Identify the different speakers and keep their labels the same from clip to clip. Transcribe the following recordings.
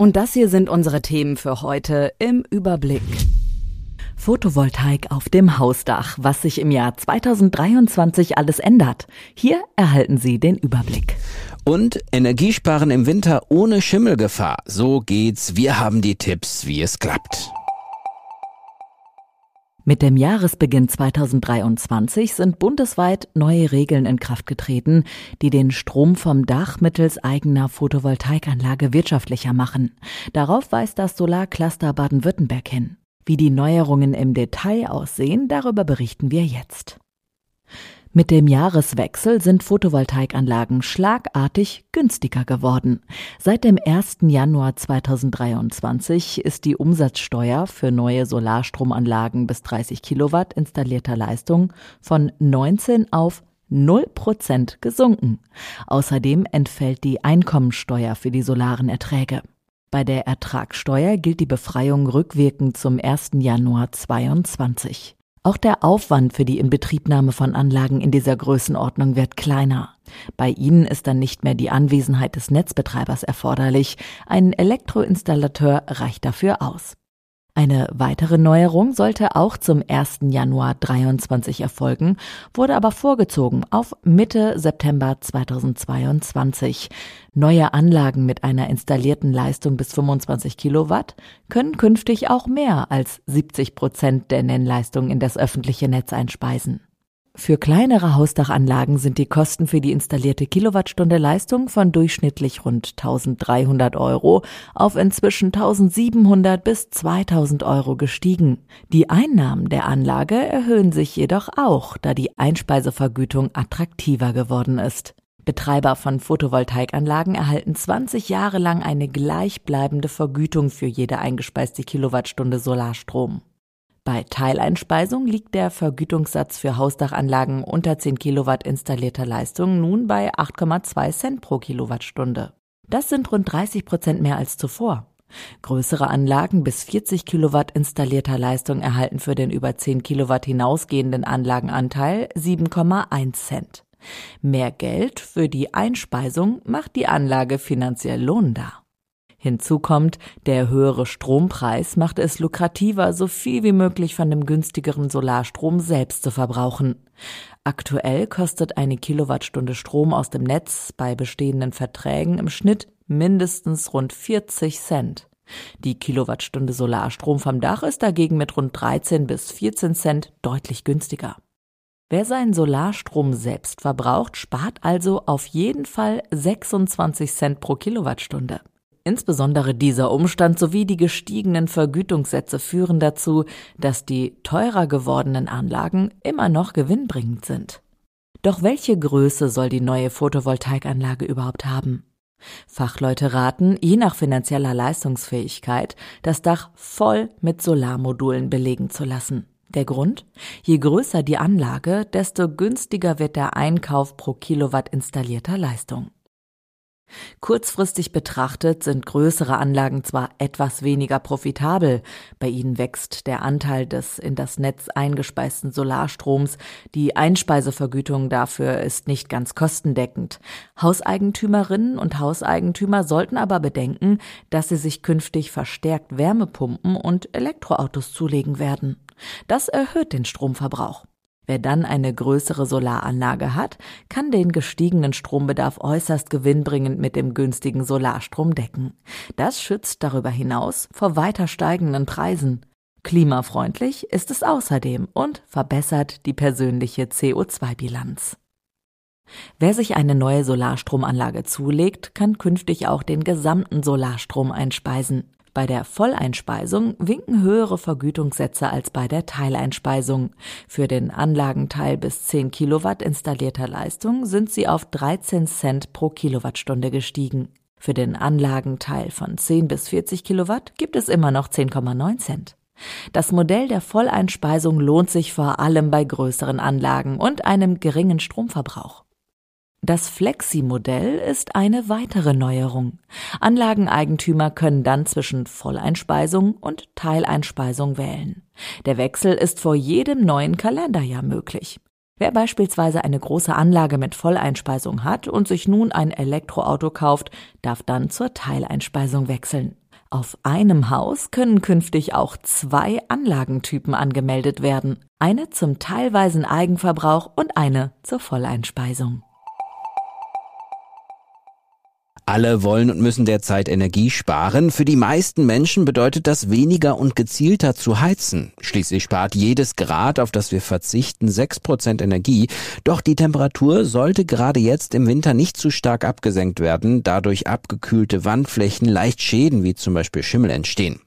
Speaker 1: Und das hier sind unsere Themen für heute im Überblick. Photovoltaik auf dem Hausdach, was sich im Jahr 2023 alles ändert. Hier erhalten Sie den Überblick.
Speaker 2: Und Energiesparen im Winter ohne Schimmelgefahr. So geht's. Wir haben die Tipps, wie es klappt.
Speaker 1: Mit dem Jahresbeginn 2023 sind bundesweit neue Regeln in Kraft getreten, die den Strom vom Dach mittels eigener Photovoltaikanlage wirtschaftlicher machen. Darauf weist das Solarcluster Baden-Württemberg hin. Wie die Neuerungen im Detail aussehen, darüber berichten wir jetzt. Mit dem Jahreswechsel sind Photovoltaikanlagen schlagartig günstiger geworden. Seit dem 1. Januar 2023 ist die Umsatzsteuer für neue Solarstromanlagen bis 30 Kilowatt installierter Leistung von 19 auf 0 Prozent gesunken. Außerdem entfällt die Einkommensteuer für die solaren Erträge. Bei der Ertragssteuer gilt die Befreiung rückwirkend zum 1. Januar 2022. Auch der Aufwand für die Inbetriebnahme von Anlagen in dieser Größenordnung wird kleiner. Bei ihnen ist dann nicht mehr die Anwesenheit des Netzbetreibers erforderlich. Ein Elektroinstallateur reicht dafür aus. Eine weitere Neuerung sollte auch zum 1. Januar 23 erfolgen, wurde aber vorgezogen auf Mitte September 2022. Neue Anlagen mit einer installierten Leistung bis 25 Kilowatt können künftig auch mehr als 70 Prozent der Nennleistung in das öffentliche Netz einspeisen. Für kleinere Hausdachanlagen sind die Kosten für die installierte Kilowattstunde Leistung von durchschnittlich rund 1300 Euro auf inzwischen 1700 bis 2000 Euro gestiegen. Die Einnahmen der Anlage erhöhen sich jedoch auch, da die Einspeisevergütung attraktiver geworden ist. Betreiber von Photovoltaikanlagen erhalten 20 Jahre lang eine gleichbleibende Vergütung für jede eingespeiste Kilowattstunde Solarstrom. Bei Teileinspeisung liegt der Vergütungssatz für Hausdachanlagen unter 10 Kilowatt installierter Leistung nun bei 8,2 Cent pro Kilowattstunde. Das sind rund 30 Prozent mehr als zuvor. Größere Anlagen bis 40 Kilowatt installierter Leistung erhalten für den über 10 Kilowatt hinausgehenden Anlagenanteil 7,1 Cent. Mehr Geld für die Einspeisung macht die Anlage finanziell lohnender. Hinzu kommt, der höhere Strompreis macht es lukrativer, so viel wie möglich von dem günstigeren Solarstrom selbst zu verbrauchen. Aktuell kostet eine Kilowattstunde Strom aus dem Netz bei bestehenden Verträgen im Schnitt mindestens rund 40 Cent. Die Kilowattstunde Solarstrom vom Dach ist dagegen mit rund 13 bis 14 Cent deutlich günstiger. Wer seinen Solarstrom selbst verbraucht, spart also auf jeden Fall 26 Cent pro Kilowattstunde. Insbesondere dieser Umstand sowie die gestiegenen Vergütungssätze führen dazu, dass die teurer gewordenen Anlagen immer noch gewinnbringend sind. Doch welche Größe soll die neue Photovoltaikanlage überhaupt haben? Fachleute raten, je nach finanzieller Leistungsfähigkeit, das Dach voll mit Solarmodulen belegen zu lassen. Der Grund? Je größer die Anlage, desto günstiger wird der Einkauf pro Kilowatt installierter Leistung. Kurzfristig betrachtet sind größere Anlagen zwar etwas weniger profitabel, bei ihnen wächst der Anteil des in das Netz eingespeisten Solarstroms, die Einspeisevergütung dafür ist nicht ganz kostendeckend. Hauseigentümerinnen und Hauseigentümer sollten aber bedenken, dass sie sich künftig verstärkt Wärmepumpen und Elektroautos zulegen werden. Das erhöht den Stromverbrauch. Wer dann eine größere Solaranlage hat, kann den gestiegenen Strombedarf äußerst gewinnbringend mit dem günstigen Solarstrom decken. Das schützt darüber hinaus vor weiter steigenden Preisen. Klimafreundlich ist es außerdem und verbessert die persönliche CO2-Bilanz. Wer sich eine neue Solarstromanlage zulegt, kann künftig auch den gesamten Solarstrom einspeisen. Bei der Volleinspeisung winken höhere Vergütungssätze als bei der Teileinspeisung. Für den Anlagenteil bis 10 Kilowatt installierter Leistung sind sie auf 13 Cent pro Kilowattstunde gestiegen. Für den Anlagenteil von 10 bis 40 Kilowatt gibt es immer noch 10,9 Cent. Das Modell der Volleinspeisung lohnt sich vor allem bei größeren Anlagen und einem geringen Stromverbrauch. Das Flexi-Modell ist eine weitere Neuerung. Anlageneigentümer können dann zwischen Volleinspeisung und Teileinspeisung wählen. Der Wechsel ist vor jedem neuen Kalenderjahr möglich. Wer beispielsweise eine große Anlage mit Volleinspeisung hat und sich nun ein Elektroauto kauft, darf dann zur Teileinspeisung wechseln. Auf einem Haus können künftig auch zwei Anlagentypen angemeldet werden. Eine zum teilweisen Eigenverbrauch und eine zur Volleinspeisung.
Speaker 2: Alle wollen und müssen derzeit Energie sparen. Für die meisten Menschen bedeutet das weniger und gezielter zu heizen. Schließlich spart jedes Grad, auf das wir verzichten, sechs Prozent Energie. Doch die Temperatur sollte gerade jetzt im Winter nicht zu stark abgesenkt werden, dadurch abgekühlte Wandflächen leicht Schäden wie zum Beispiel Schimmel entstehen.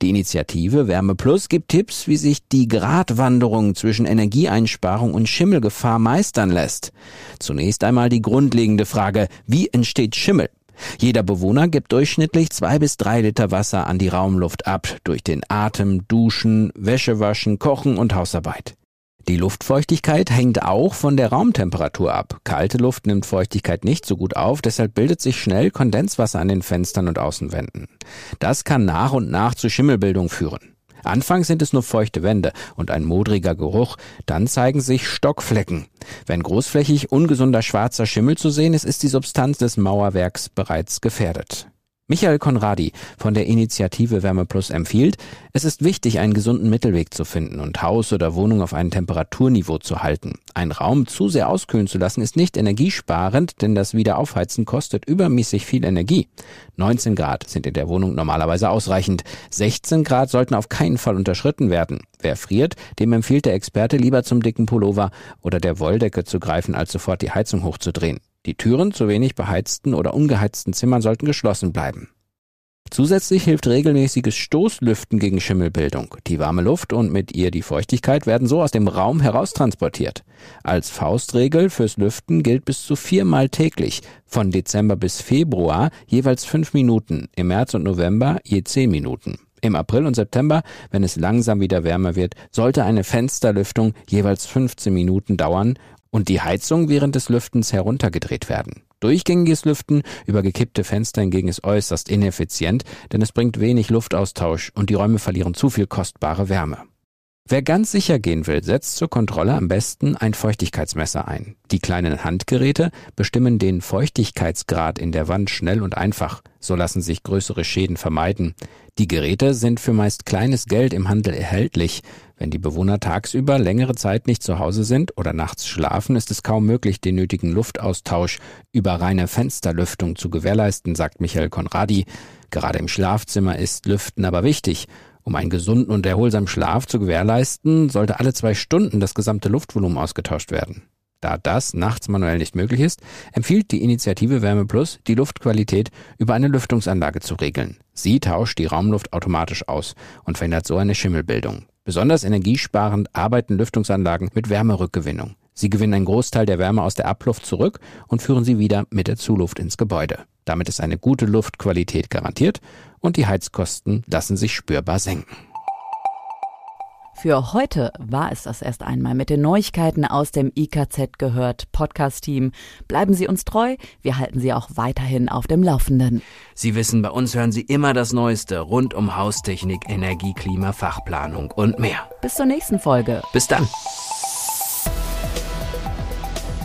Speaker 2: Die Initiative Wärme Plus gibt Tipps, wie sich die Gratwanderung zwischen Energieeinsparung und Schimmelgefahr meistern lässt. Zunächst einmal die grundlegende Frage, wie entsteht Schimmel? Jeder Bewohner gibt durchschnittlich zwei bis drei Liter Wasser an die Raumluft ab, durch den Atem, Duschen, Wäsche waschen, Kochen und Hausarbeit. Die Luftfeuchtigkeit hängt auch von der Raumtemperatur ab. Kalte Luft nimmt Feuchtigkeit nicht so gut auf, deshalb bildet sich schnell Kondenswasser an den Fenstern und Außenwänden. Das kann nach und nach zu Schimmelbildung führen. Anfangs sind es nur feuchte Wände und ein modriger Geruch, dann zeigen sich Stockflecken. Wenn großflächig ungesunder schwarzer Schimmel zu sehen ist, ist die Substanz des Mauerwerks bereits gefährdet. Michael Konradi von der Initiative Wärme Plus empfiehlt, es ist wichtig, einen gesunden Mittelweg zu finden und Haus oder Wohnung auf ein Temperaturniveau zu halten. Ein Raum zu sehr auskühlen zu lassen ist nicht energiesparend, denn das Wiederaufheizen kostet übermäßig viel Energie. 19 Grad sind in der Wohnung normalerweise ausreichend. 16 Grad sollten auf keinen Fall unterschritten werden. Wer friert, dem empfiehlt der Experte lieber zum dicken Pullover oder der Wolldecke zu greifen, als sofort die Heizung hochzudrehen. Die Türen zu wenig beheizten oder ungeheizten Zimmern sollten geschlossen bleiben. Zusätzlich hilft regelmäßiges Stoßlüften gegen Schimmelbildung. Die warme Luft und mit ihr die Feuchtigkeit werden so aus dem Raum heraustransportiert. Als Faustregel fürs Lüften gilt bis zu viermal täglich, von Dezember bis Februar jeweils fünf Minuten, im März und November je zehn Minuten. Im April und September, wenn es langsam wieder wärmer wird, sollte eine Fensterlüftung jeweils 15 Minuten dauern und die Heizung während des Lüftens heruntergedreht werden. Durchgängiges Lüften über gekippte Fenster hingegen ist äußerst ineffizient, denn es bringt wenig Luftaustausch und die Räume verlieren zu viel kostbare Wärme. Wer ganz sicher gehen will, setzt zur Kontrolle am besten ein Feuchtigkeitsmesser ein. Die kleinen Handgeräte bestimmen den Feuchtigkeitsgrad in der Wand schnell und einfach. So lassen sich größere Schäden vermeiden. Die Geräte sind für meist kleines Geld im Handel erhältlich. Wenn die Bewohner tagsüber längere Zeit nicht zu Hause sind oder nachts schlafen, ist es kaum möglich, den nötigen Luftaustausch über reine Fensterlüftung zu gewährleisten, sagt Michael Konradi. Gerade im Schlafzimmer ist Lüften aber wichtig. Um einen gesunden und erholsamen Schlaf zu gewährleisten, sollte alle zwei Stunden das gesamte Luftvolumen ausgetauscht werden. Da das nachts manuell nicht möglich ist, empfiehlt die Initiative Wärme Plus, die Luftqualität über eine Lüftungsanlage zu regeln. Sie tauscht die Raumluft automatisch aus und verhindert so eine Schimmelbildung. Besonders energiesparend arbeiten Lüftungsanlagen mit Wärmerückgewinnung. Sie gewinnen einen Großteil der Wärme aus der Abluft zurück und führen sie wieder mit der Zuluft ins Gebäude. Damit ist eine gute Luftqualität garantiert und die Heizkosten lassen sich spürbar senken.
Speaker 1: Für heute war es das erst einmal mit den Neuigkeiten aus dem IKZ gehört Podcast-Team. Bleiben Sie uns treu, wir halten Sie auch weiterhin auf dem Laufenden.
Speaker 2: Sie wissen, bei uns hören Sie immer das Neueste rund um Haustechnik, Energie, Klima, Fachplanung und mehr.
Speaker 1: Bis zur nächsten Folge.
Speaker 2: Bis dann.